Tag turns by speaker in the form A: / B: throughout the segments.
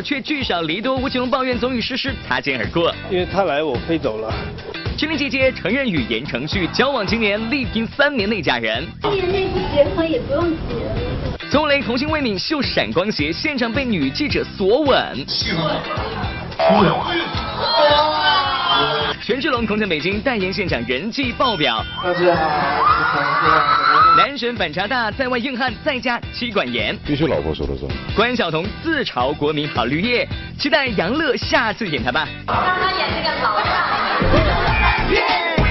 A: 却聚少离多，吴奇隆抱怨总与诗诗擦肩而过。
B: 因为他来，我飞走了。
A: 志玲姐姐承认与言承旭交往今年，力拼三年内嫁人。
C: 今年内不结婚也不用结。
A: 邹雷童星未泯秀闪光鞋，现场被女记者索吻。权志龙空在北京代言现场人气爆表。大家好，男神反差大，在外硬汉，在家妻管严。
D: 必须老婆说了算。
A: 关晓彤自嘲国民好绿叶，期待杨乐下次演他吧。
E: 让他演这个老大。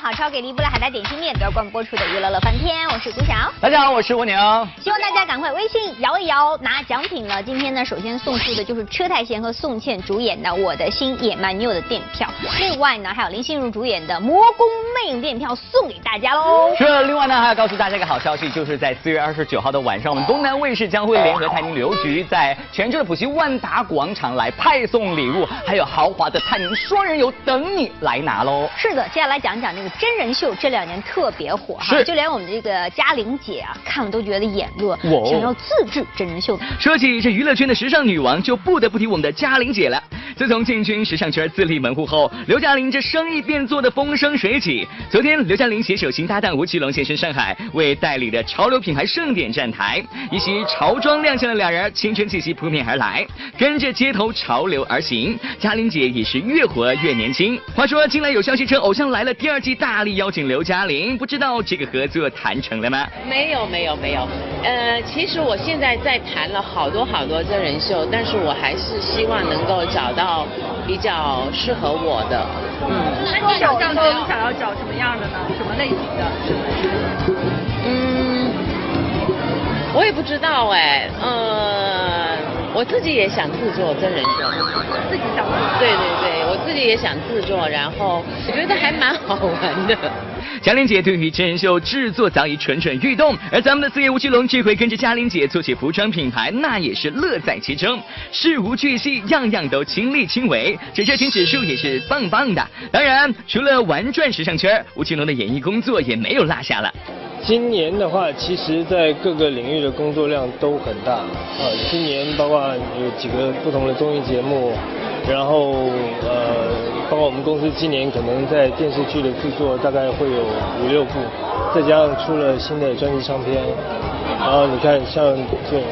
E: 好超给力！不来海带点心面，都要关播出的娱乐乐翻天，我是古晓。
A: 大家好，我是蜗牛。
E: 希望大家赶快微信摇一摇拿奖品了。今天呢，首先送出的就是车太贤和宋茜主演的《我的心野蛮女友》的电影票。另外呢，还有林心如主演的《魔宫魅影》电影票送给大家喽。
A: 是，另外呢，还要告诉大家一个好消息，就是在四月二十九号的晚上，我们东南卫视将会联合泰宁旅游局，在泉州的浦西万达广场来派送礼物，还有豪华的泰宁双人游等你来拿喽。
E: 是的，接下来讲讲这个。真人秀这两年特别火哈，就连我们这个嘉玲姐啊，看了都觉得眼热，想要自制真人秀。
A: 说起这娱乐圈的时尚女王，就不得不提我们的嘉玲姐了。自从进军时尚圈自立门户后，刘嘉玲这生意便做得风生水起。昨天，刘嘉玲携手新搭档吴奇隆现身上海，为代理的潮流品牌盛典站台，一袭潮装亮相的两人，青春气息扑面而来，跟着街头潮流而行。嘉玲姐也是越活越年轻。话说，近来有消息称《偶像来了》第二季大力邀请刘嘉玲，不知道这个合作谈成了吗？
F: 没有，没有，没有。呃，其实我现在在谈了好多好多真人秀，但是我还是希望能够找到。到比较适合我的，
G: 嗯。那你想象中想要找什么样的呢？什么类型的？
F: 嗯，我也不知道哎，呃，我自己也想制作真人秀。
G: 自己想。
F: 对对对，我自己也想制作，然后我觉得还蛮好玩的。
A: 嘉玲姐对于真人秀制作早已蠢蠢欲动，而咱们的四叶吴奇隆这回跟着嘉玲姐做起服装品牌，那也是乐在其中，事无巨细，样样都亲力亲为，这热情指数也是棒棒的。当然，除了玩转时尚圈，吴奇隆的演艺工作也没有落下了。
B: 今年的话，其实在各个领域的工作量都很大啊。今年包括有几个不同的综艺节目，然后呃，我们公司今年可能在电视剧的制作大概会有五六部，再加上出了新的专辑唱片，然后你看像这种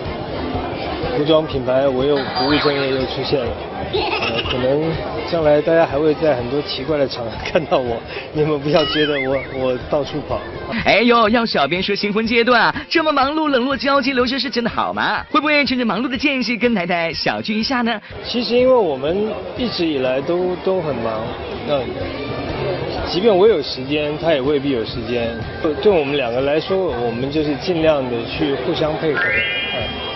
B: 服装品牌，我又不务正业又出现了，呃，可能。将来大家还会在很多奇怪的场合看到我，你们不要觉得我我到处跑。
A: 哎呦，要小编说新婚阶段啊，这么忙碌冷落交际留学是真的好吗？会不会趁着忙碌的间隙跟太太小聚一下呢？
B: 其实因为我们一直以来都都很忙，那即便我有时间，他也未必有时间。对我们两个来说，我们就是尽量的去互相配合，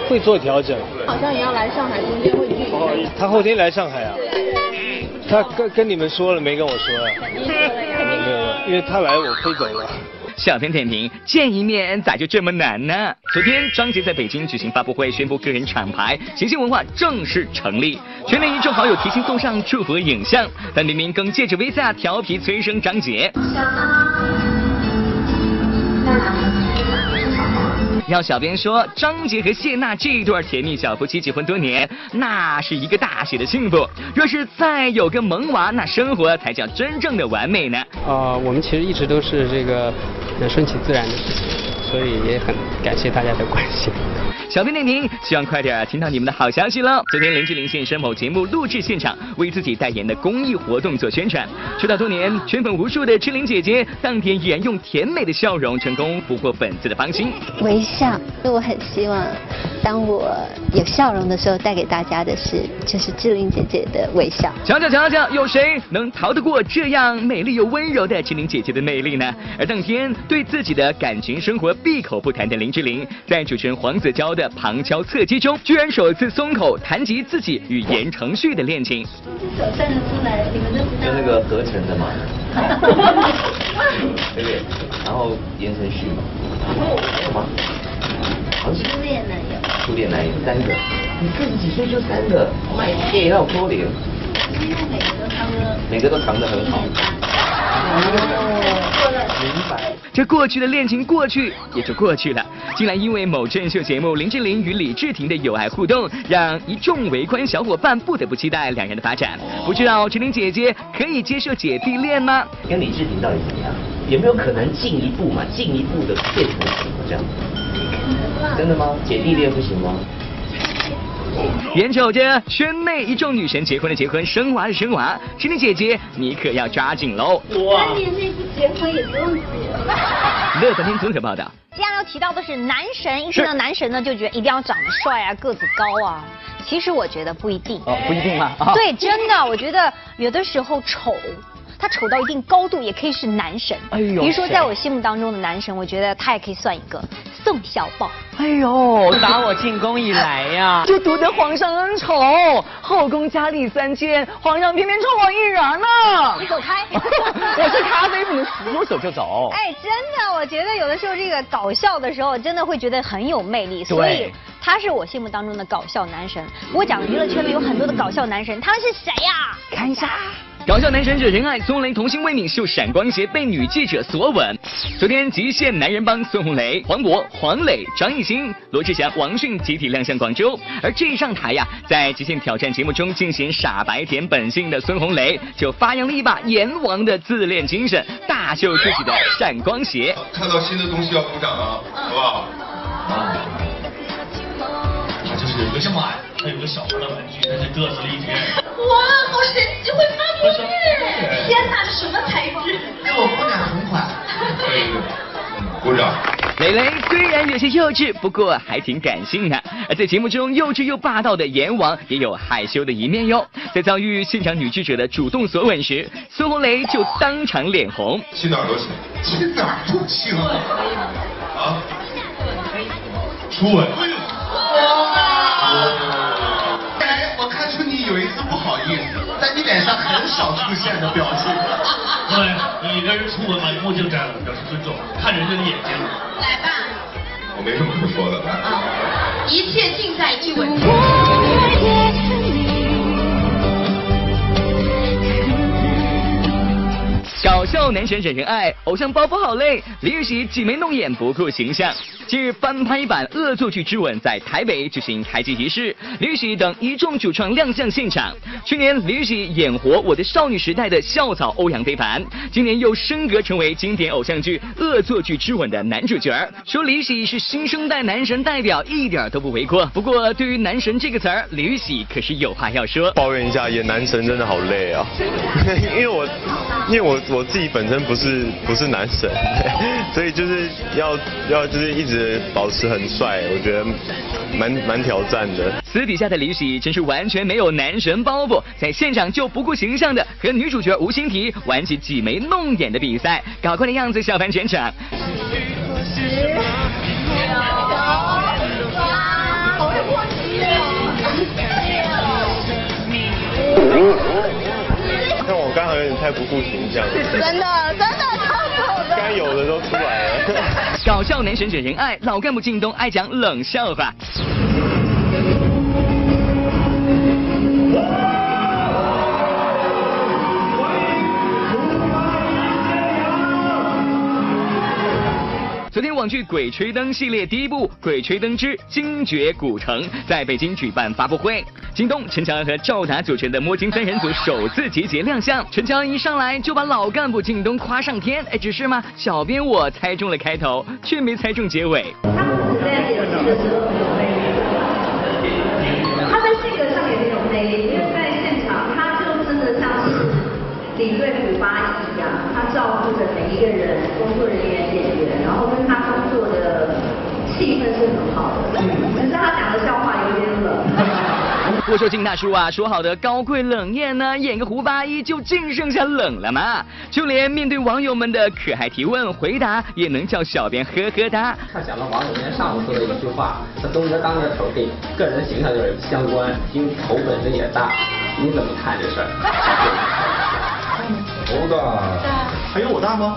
B: 会做调整。
G: 好像也要来上海，中间会聚。
B: 他后天来上海啊。他跟跟你们说了没跟我说啊？没有，因为他来我飞走了。
A: 小编点评：见一面咋就这么难呢？昨天张杰在北京举行发布会，宣布个人厂牌行星文化正式成立，全连一众好友提前送上祝福影像，但明明更借着 Visa 调皮催生张杰。要小编说，张杰和谢娜这一对甜蜜小夫妻结婚多年，那是一个大写的幸福。若是再有个萌娃，那生活才叫真正的完美呢。
H: 啊，我们其实一直都是这个顺其自然的事情，所以也很感谢大家的关心。
A: 小编点评，希望快点听到你们的好消息喽。昨天林志玲现身某节目录制现场，为自己代言的公益活动做宣传。出道多年，圈粉无数的志玲姐姐，当天依然用甜美的笑容，成功俘获粉丝的芳心。
I: 微笑，对我很希望，当我有笑容的时候，带给大家的是，就是志玲姐姐的微笑。
A: 讲讲讲讲，有谁能逃得过这样美丽又温柔的志玲姐姐的魅力呢？而当天对自己的感情生活闭口不谈的林志玲，在主持人黄子佼。的旁敲侧击中，居然首次松口谈及自己与言承旭的恋情。
C: 手出来，你们。
J: 就那个合成的嘛。对不对？然后言承旭嘛。还有吗？
C: 初恋男友。
J: 初恋男友三个。你四十几岁就三个，卖戒要脱脸。
C: 因为每个都藏的。
J: 每个都藏得很好。
C: 哦。
J: 明白。
A: 这过去的恋情过去也就过去了，竟然因为某真人秀节目林志玲与李治廷的友爱互动，让一众围观小伙伴不得不期待两人的发展。不知道志玲姐姐可以接受姐弟恋吗？
J: 跟李治廷到底怎么样？有没有可能进一步嘛？进一步的变成什么这样？真的吗？姐弟恋不行吗？
A: 眼瞅着圈内一众女神结婚的结婚，生娃的升华，志玲姐姐你可要抓紧喽！
C: 三年内不结婚也不用结。
A: 乐翻天综合报道。
E: 接下来要提到的是男神，一听到男神呢，就觉得一定要长得帅啊，个子高啊。其实我觉得不一定。
A: 哦，不一定吗？
E: 对，真的，我觉得有的时候丑。他丑到一定高度，也可以是男神。哎呦，比如说在我心目当中的男神，我觉得他也可以算一个宋小宝。
D: 哎呦，打我进宫以来呀，
A: 就独得皇上恩宠，后宫佳丽三千，皇上偏偏宠我一人呢。
E: 你走开，
A: 我是咖啡不能说走就走。
E: 哎，真的，我觉得有的时候这个搞笑的时候，真的会觉得很有魅力，所以他是我心目当中的搞笑男神。我讲娱乐圈里有很多的搞笑男神，他们是谁呀？
A: 看一下。搞笑男神惹人爱，孙红雷童星魏敏秀闪光鞋被女记者索吻。昨天极限男人帮孙红雷、黄渤、黄磊、张艺兴、罗志祥、王迅集体亮相广州。而这一上台呀，在极限挑战节目中进行傻白甜本性的孙红雷，就发扬了一把阎王的自恋精神，大秀自己的闪光鞋。
K: 看到新的东西要鼓掌啊，好不好？啊，
L: 它就是有个小马，它有个小孩的玩具，但是嘚瑟了一天。
C: 哇，好神奇，会发光耶！天哪，什么材质？
K: 给我姑娘同款。鼓掌。
A: 蕾蕾虽然有些幼稚，不过还挺感性的。而在节目中，幼稚又霸道的阎王也有害羞的一面哟。在遭遇现场女记者的主动索吻时，孙红雷就当场脸红。
K: 亲哪儿都行，亲哪儿都行。啊？初吻。哎，我有一次不好意思，在你脸上很少出现的表情。
L: 对，你跟人出门把墨镜摘了，表示尊重，看人家的眼睛。
C: 来吧。
K: 我没什么可说的，啊。
C: 一切尽在一吻。
A: 搞笑男神惹人爱，偶像包袱好累。李玉玺挤眉弄眼不顾形象。近日翻拍版《恶作剧之吻》在台北举行开机仪式，李玉玺等一众主创亮相现场。去年李玉玺演活《我的少女时代》的校草欧阳非凡，今年又升格成为经典偶像剧《恶作剧之吻》的男主角。说李玉玺是新生代男神代表，一点都不为过。不过对于“男神”这个词儿，李玉玺可是有话要说。
M: 抱怨一下，演男神真的好累啊！因为我，因为我我自己本身不是不是男神，所以就是要要就是一直。保持很帅，我觉得蛮蛮挑战的。
A: 私底下的李喜真是完全没有男神包袱，在现场就不顾形象的和女主角吴欣缇玩起挤眉弄眼的比赛，搞怪的样子笑翻全场。
M: 太不顾形象了，
E: 真的真的超丑的，
M: 该有的都出来了。
A: 搞笑男神惹人爱，老干部靳东爱讲冷笑话。网剧《鬼吹灯》系列第一部《鬼吹灯之精绝古城》在北京举办发布会，京东、陈乔恩和赵达组成的摸金三人组首次集结亮相。陈乔恩一上来就把老干部靳东夸上天，哎，只是嘛，小编我猜中了开头，却没猜中结尾
C: 有魅力，他在性格上也很有魅力，因为在现场他就真的像是领队虎八一样，他照顾着每一个人，工作人员、演员，然后跟他工作的气氛是很好的。可是他讲的笑话有点冷。
A: 我说金大叔啊，说好的高贵冷艳呢，演个胡八一就净剩下冷了嘛。就连面对网友们的可爱提问回答，也能叫小编呵呵哒。
N: 他想了网友今天上午说的一句话，他东哥当着丑跟个人形象就是相关，因为头本身也大，你怎么看这事儿？
K: 头大，还有我大吗？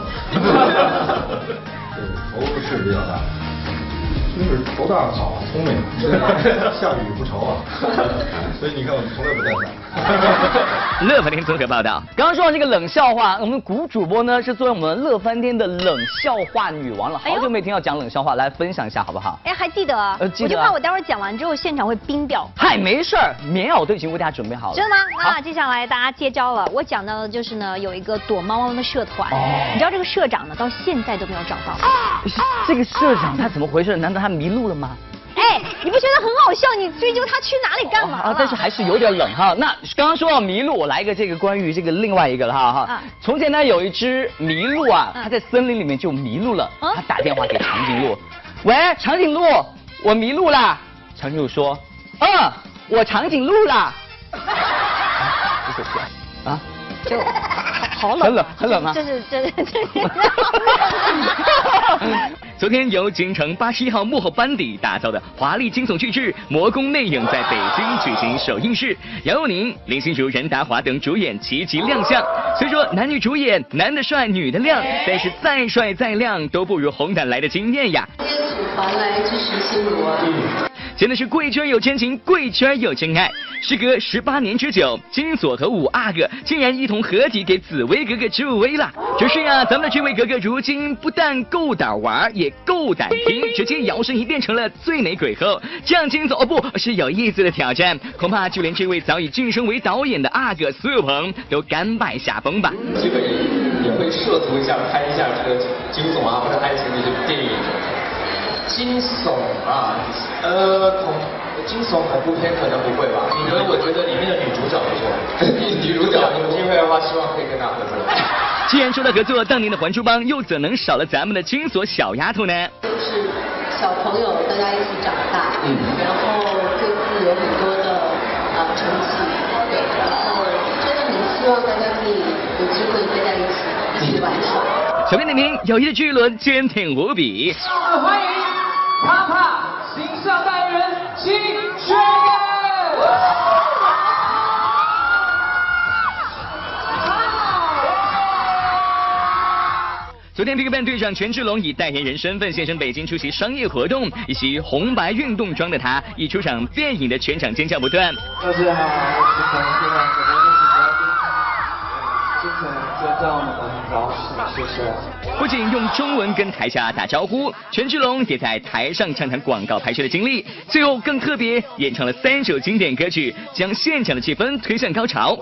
N: 头是比较大。
O: 就是头大好，聪明，下雨不愁啊。所以你看我们从来不带伞。
A: 乐翻天综合报道，
D: 刚刚说到这个冷笑话，我们古主播呢是作为我们乐翻天的冷笑话女王了，好久没听到讲冷笑话，来分享一下好不好？
E: 哎，还记得？
D: 呃记得啊
E: 我就怕我待会儿讲完之后现场会冰掉。
D: 嗨，没事儿，棉袄都已经为大家准备好了。
E: 真的吗？那接下来大家接招了。我讲到的就是呢，有一个躲猫猫的社团，你知道这个社长呢，到现在都没有找到。
D: 这个社长他怎么回事？难道他迷路了吗？
E: 哎，你不觉得很好笑？你追究他去哪里干嘛了？
D: 啊，但是还是有点冷哈。那刚刚说到迷路，我来一个这个关于这个另外一个了哈哈。
E: 啊
D: 从前呢有一只麋鹿啊，它在森林里面就迷路了，
E: 啊
D: 它打电话给长颈鹿，喂，长颈鹿，我迷路啦。长颈鹿说，嗯，我长颈鹿啦。这 是啊，
E: 就好冷，
A: 很冷很冷啊
E: 这是这是这是。
A: 昨天由京城八十一号幕后班底打造的华丽惊悚巨制《魔宫魅影》在北京举行首映式，杨佑宁、林心如、任达华等主演齐齐亮相。虽说男女主演男的帅，女的亮，但是再帅再亮都不如红毯来的惊艳呀。
P: 组团来支持心如啊。
A: 真的是贵圈有真情，贵圈有真爱。时隔十八年之久，金锁和五阿哥竟然一同合体给紫薇格格助威了。只是呀、咱们的这位格格如今不但够胆玩，也够胆拼，直接摇身一变成了最美鬼后。这样金锁哦不是有意思的挑战，恐怕就连这位早已晋升为导演的阿哥苏有朋都甘拜下风吧。
N: 基本也会涉足一下拍一下这个惊悚啊或者爱情的这个电影。惊悚啊，呃，恐惊悚恐怖片可能不会吧，因为我觉得里面的女主角不错，女主角有机会的话，希望可以跟她合作。
A: 既然说到合作，当年的《还珠帮》又怎能少了咱们的金锁小丫头呢？
P: 都是小朋友，大家一起长大，嗯，然后各自有很多的啊、成绩，对，然后真的很希望大家可以有机会待在一起，一起玩耍。
A: 小编点评：友谊的巨轮坚挺无比。
Q: 欢迎啪啪形象代言人金轩
A: 昨天 BigBang 队长权志龙以代言人身份现身北京出席商业活动，一袭红白运动装的他，一出场电影的全场尖叫不断。
Q: 大家好，
A: 不仅用中文跟台下打招呼，权志龙也在台上畅谈广告拍摄的经历，最后更特别演唱了三首经典歌曲，将现场的气氛推向高潮。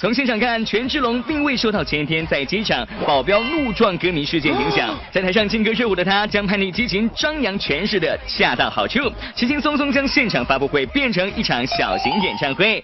A: 从现场看，权志龙并未受到前一天在机场保镖怒撞歌迷事件影响，在台上劲歌热舞的他，将叛逆激情张扬诠释的恰到好处，轻轻松松将现场发布会变成一场小型演唱会。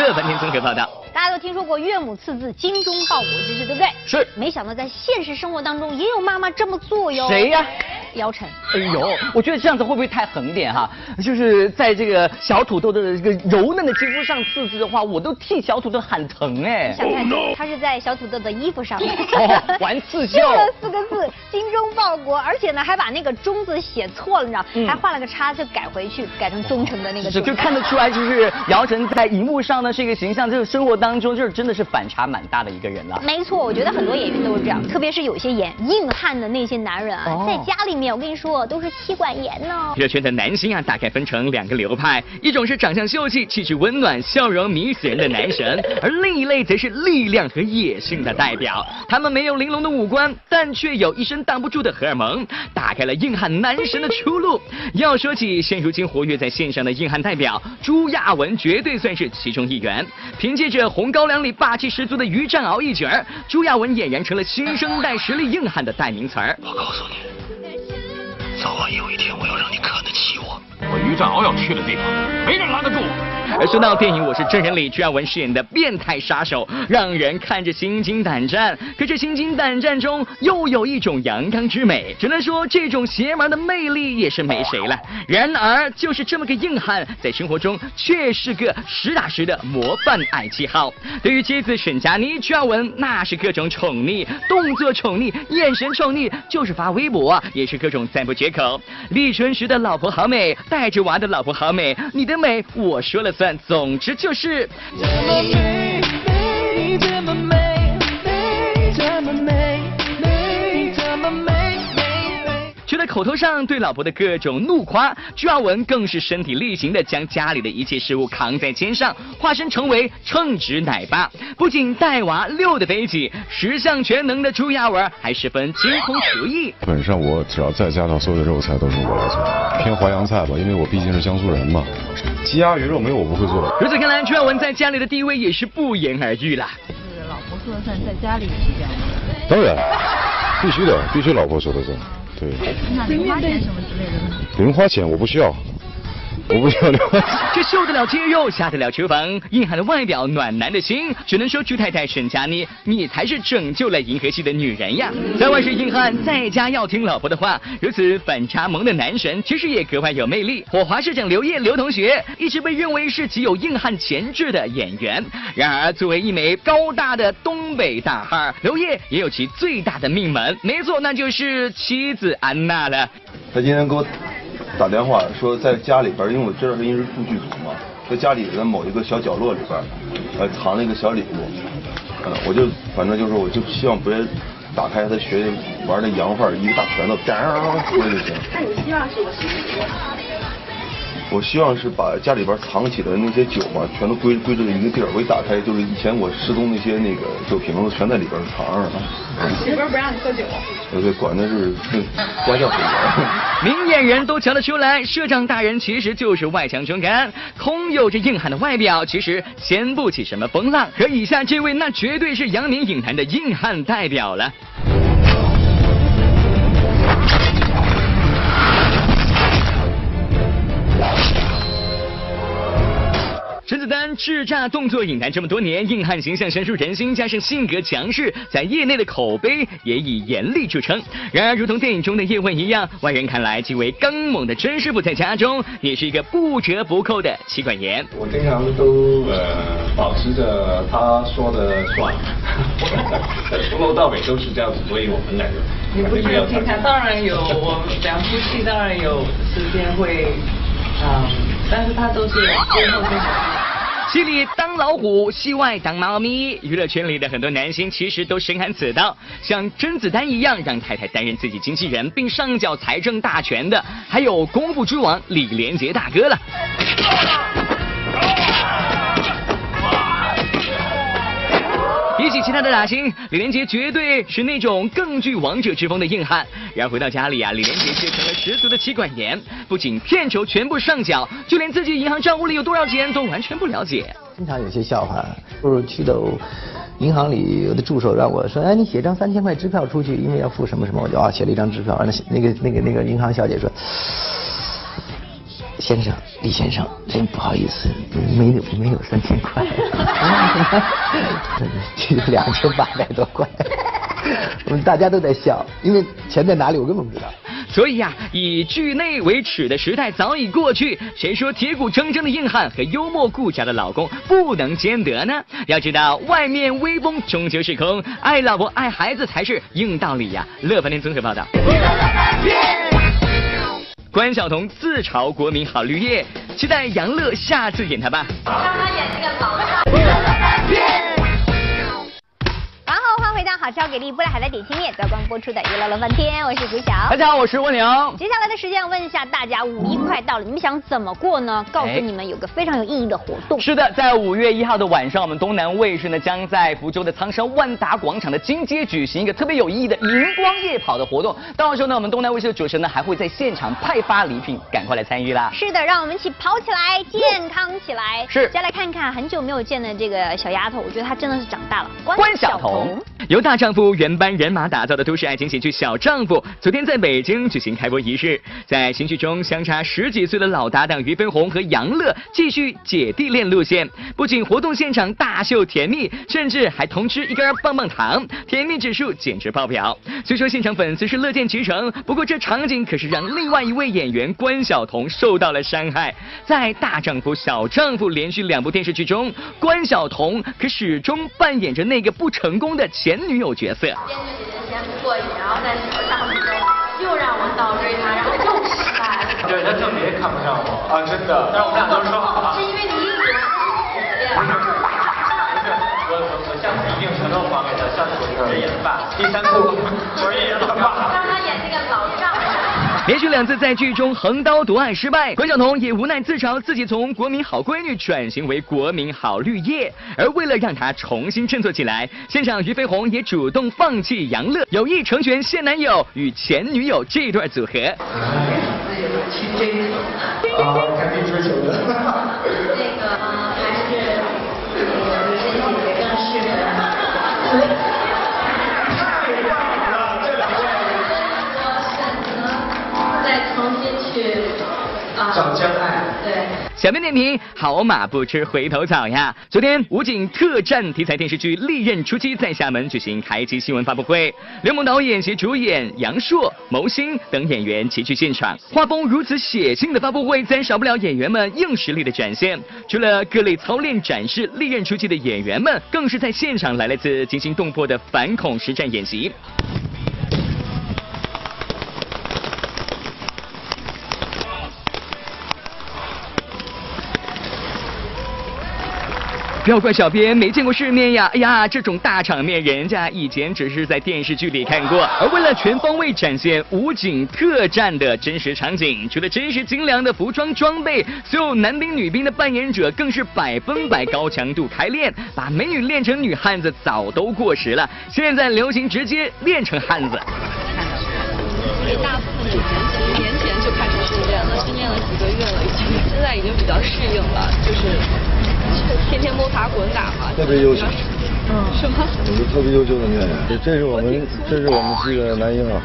A: 乐翻天综合报道。
E: 大家都听说过岳母刺字精忠报国之事，对不对？
A: 是。
E: 没想到在现实生活当中也有妈妈这么做哟。
D: 谁呀？
E: 姚晨。
D: 哎呦，我觉得这样子会不会太狠点哈？就是在这个小土豆的这个柔嫩的肌肤上刺字的话，我都替小土豆喊疼哎。
E: 想看他是在小土豆的衣服上面
D: 哦玩刺绣
E: 绣了四个字“精忠报国”，而且呢还把那个“忠”字写错了，你知道，
D: 嗯
E: 还画了个叉，就改回去，改成忠诚的那个忠。
D: 是就看得出来，就是姚晨在荧幕上呢是一个形象，就是生活当中就是真的是反差蛮大的一个人了。
E: 没错，我觉得很多演员都是这样，特别是有些演硬汉的那些男人啊，
A: 哦
E: 在家里面我跟你说都是妻管严呢。
A: 热圈的男星啊，大概分成两个流派，一种是长相秀气、气质温暖、笑容迷死人的男神，而另一类则是力量和野性的代表。他们没有玲珑的五官，但却有一身挡不住的荷尔蒙，打开了硬汉男神的出路。要说起现如今活跃在线上的硬汉代表，朱亚文绝对算是其中一员。凭借着《红高粱》里霸气十足的于占鳌一角儿，朱亚文俨然成了新生代实力硬汉的代名词儿。
K: 我告诉你，早晚有一天我要让你看得起我。
L: 我于占鳌要去的地方，没人拦得住我。
A: 而说到电影《我是真人》里，朱亚文饰演的变态杀手，让人看着心惊胆战。可这心惊胆战中，又有一种阳刚之美，只能说这种邪门的魅力也是没谁了。然而，就是这么个硬汉，在生活中却是个实打实的模范爱妻号。对于妻子沈佳妮，朱亚文那是各种宠溺，动作宠溺，眼神宠溺，就是发微博也是各种赞不绝口。立春时的老婆好美，带着娃的老婆好美，你的美我说了算。总之就是。除了口头上对老婆的各种怒夸，朱亚文更是身体力行的将家里的一切事物扛在肩上，化身成为称职奶爸。不仅带娃溜得飞起，十项全能的朱亚文还十分精通厨艺。
R: 基本上我只要在家的所有的肉菜都是我来做，偏淮扬菜吧，因为我毕竟是江苏人嘛。鸡鸭鱼肉没有我不会做的。
A: 如此看来，朱亚文在家里的地位也是不言而喻了。
S: 是老婆说了算，在家里也是这样的。
R: 当然，必须的，必须老婆说了算。对，
S: 那零花钱什么之类的呢？
R: 零花钱我不需要，我不需要零花钱。
A: 这受得了肌肉，下得了厨房，硬汉的外表，暖男的心，只能说朱太太沈佳妮，你才是拯救了银河系的女人呀！在外是硬汉，在家要听老婆的话，如此反差萌的男神，其实也格外有魅力。火华市长刘烨刘同学一直被认为是极有硬汉潜质的演员，然而作为一枚高大的东北大汉，刘烨也有其最大的命门，没错，那就是妻子安娜了。
T: 他今天给我打电话说，在家里边，因为我知道他因为是副剧组嘛，在家里的某一个小角落里边，呃，藏了一个小礼物，呃，我就反正就是，我就希望别打开他学玩的洋范儿，一个大拳头，当出来就行。
C: 那你希望是个什么礼物？
T: 我希望是把家里边藏起的那些酒嘛，全都归归这个一个地儿。我一打开，就是以前我失踪那些那个酒瓶子，全在里边藏着呢。
C: 媳妇儿不让你喝酒。
T: 呃，对，管的是那家教水源。
A: 明眼人都瞧得出来，社长大人其实就是外强中干，空有着硬汉的外表，其实掀不起什么风浪。可以下这位，那绝对是扬名影坛的硬汉代表了。叱咤动作影坛这么多年，硬汉形象深入人心，加上性格强势，在业内的口碑也以严厉著称。然而，如同电影中的叶问一样，外人看来极为刚猛的甄师傅，在家中也是一个不折不扣的妻管严。
O: 我经常都呃保持着他说的算，从头到尾都是这样子，所以我们两个
F: 你不是平常当然有，我们两夫妻当然有时间会，嗯，但是他都是最后
A: 戏里当老虎，戏外当猫咪。娱乐圈里的很多男星其实都深谙此道，像甄子丹一样让太太担任自己经纪人并上缴财政大权的，还有功夫之王李连杰大哥了。比起其他的打星，李连杰绝对是那种更具王者之风的硬汉。然而回到家里啊，李连杰却成了十足的妻管严，不仅片酬全部上缴，就连自己银行账户里有多少钱都完全不了解。
U: 经常有些笑话，就是去到银行里，有的助手让我说，哎，你写张三千块支票出去，因为要付什么什么，我就啊写了一张支票，那那个那个那个银行小姐说。先生，李先生，真不好意思，没有没有三千块，这有两千八百多块。我们大家都在笑，因为钱在哪里我根本不知道。
A: 所以呀、以剧内为耻的时代早已过去。谁说铁骨铮铮的硬汉和幽默顾家的老公不能兼得呢？要知道，外面威风终究是空，爱老婆爱孩子才是硬道理呀。乐翻天综合报道。关晓彤自嘲国民好绿叶，期待杨乐下次演他吧。
E: 让他演那个老大。然后欢迎回到好超给力布莱海的点心面，在光播出的娱乐乐翻天，我是古晓。
D: 大家好，我是蜗牛。
E: 接下来的时间，问一下大家，五一快到了，你们想怎么过呢？告诉你们有个非常有意义的活动。
D: 是的，在五月一号的晚上，我们东南卫视呢将在福州的仓山万达广场的金街举行一个特别有意义的荧光夜跑的活动。到时候呢，我们东南卫视的主持人呢还会在现场派发礼品，赶快来参与啦！
E: 是的，让我们一起跑起来，健康起来。
D: 是
E: 再来看看很久没有见的这个小丫头，我觉得她真的是长大了。
D: 关晓彤。
A: 由大丈夫原班人马打造的都市爱情喜剧《小丈夫》，昨天在北京举行开播仪式。在新剧中，相差十几岁的老搭档俞飞鸿和杨乐继续姐弟恋路线，不仅活动现场大秀甜蜜，甚至还同吃一根棒棒糖，甜蜜指数简直爆表。虽说现场粉丝是乐见其成，不过这场景可是让另外一位演员关晓彤受到了伤害。在《大丈夫》《小丈夫》连续两部电视剧中，关晓彤可始终扮演着那个不成功的前女友角色。
V: 先不过瘾，然后在小丈夫中又让我倒追他，然后又失败了。
N: 对他特别看不上我啊，真的。但是我们俩都说好了。
V: 是因为你一喜欢
N: 不是，我我我下次一定承诺还给他，下次我是演爸。第三部我是演
V: 他爸。
A: 连续两次在剧中横刀夺爱失败，关晓彤也无奈自嘲自己从国民好闺女转型为国民好绿叶。而为了让她重新振作起来，现场俞飞鸿也主动放弃杨乐，有意成全现男友与前女友这一段组合。
N: 啊，赶紧追求的。
V: 啊
N: 找真爱。
V: 对。
A: 小编点评：好马不吃回头草呀！昨天武警特战题材电视剧《利刃出击》在厦门举行开机新闻发布会，刘梦导演携主演杨烁、牟星等演员齐聚现场。画风如此血腥的发布会，自然少不了演员们硬实力的展现。除了各类操练展示《利刃出击》的演员们，更是在现场来了次惊心动魄的反恐实战演习。要怪小编没见过世面呀！哎呀，这种大场面，人家以前只是在电视剧里看过。而为了全方位展现武警特战的真实场景，除了真实精良的服装装备，所有男兵女兵的扮演者更是百分百高强度开练，把美女练成女汉子早都过时了。现在流行直接练成汉子。
W: 所以大部分以前其实年前就开始训练了，训练了几个月了，已经现在已经比较适应了，就是天天摸爬滚打嘛。
T: 特别优秀。
W: 嗯。是吗？
T: 我是特别优秀的女演员，这是我们，这是我们这个男婴啊。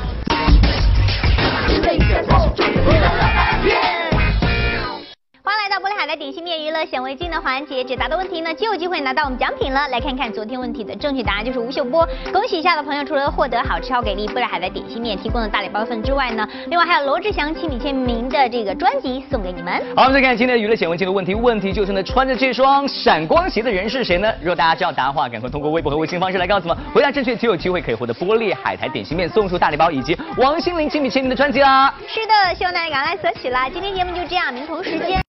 E: 点心面娱乐显微镜的环节，解答的问题呢就有机会拿到我们奖品了。来看看昨天问题的正确答案就是吴秀波。恭喜一下的朋友，除了获得好吃好给力玻璃海的点心面提供的大礼包份之外呢，另外还有罗志祥亲笔签名的这个专辑送给你们。
D: 好，我们再看今天的娱乐显微镜的问题，问题就是呢，穿着这双闪光鞋的人是谁呢？如果大家知道答案的话，赶快通过微博和微信方式来告诉我们。回答正确就有机会可以获得玻璃海苔点心面送出大礼包以及王心凌亲笔签名的专辑啦。
E: 是的，希望大家赶快来索取啦！今天节目就这样，明同时间。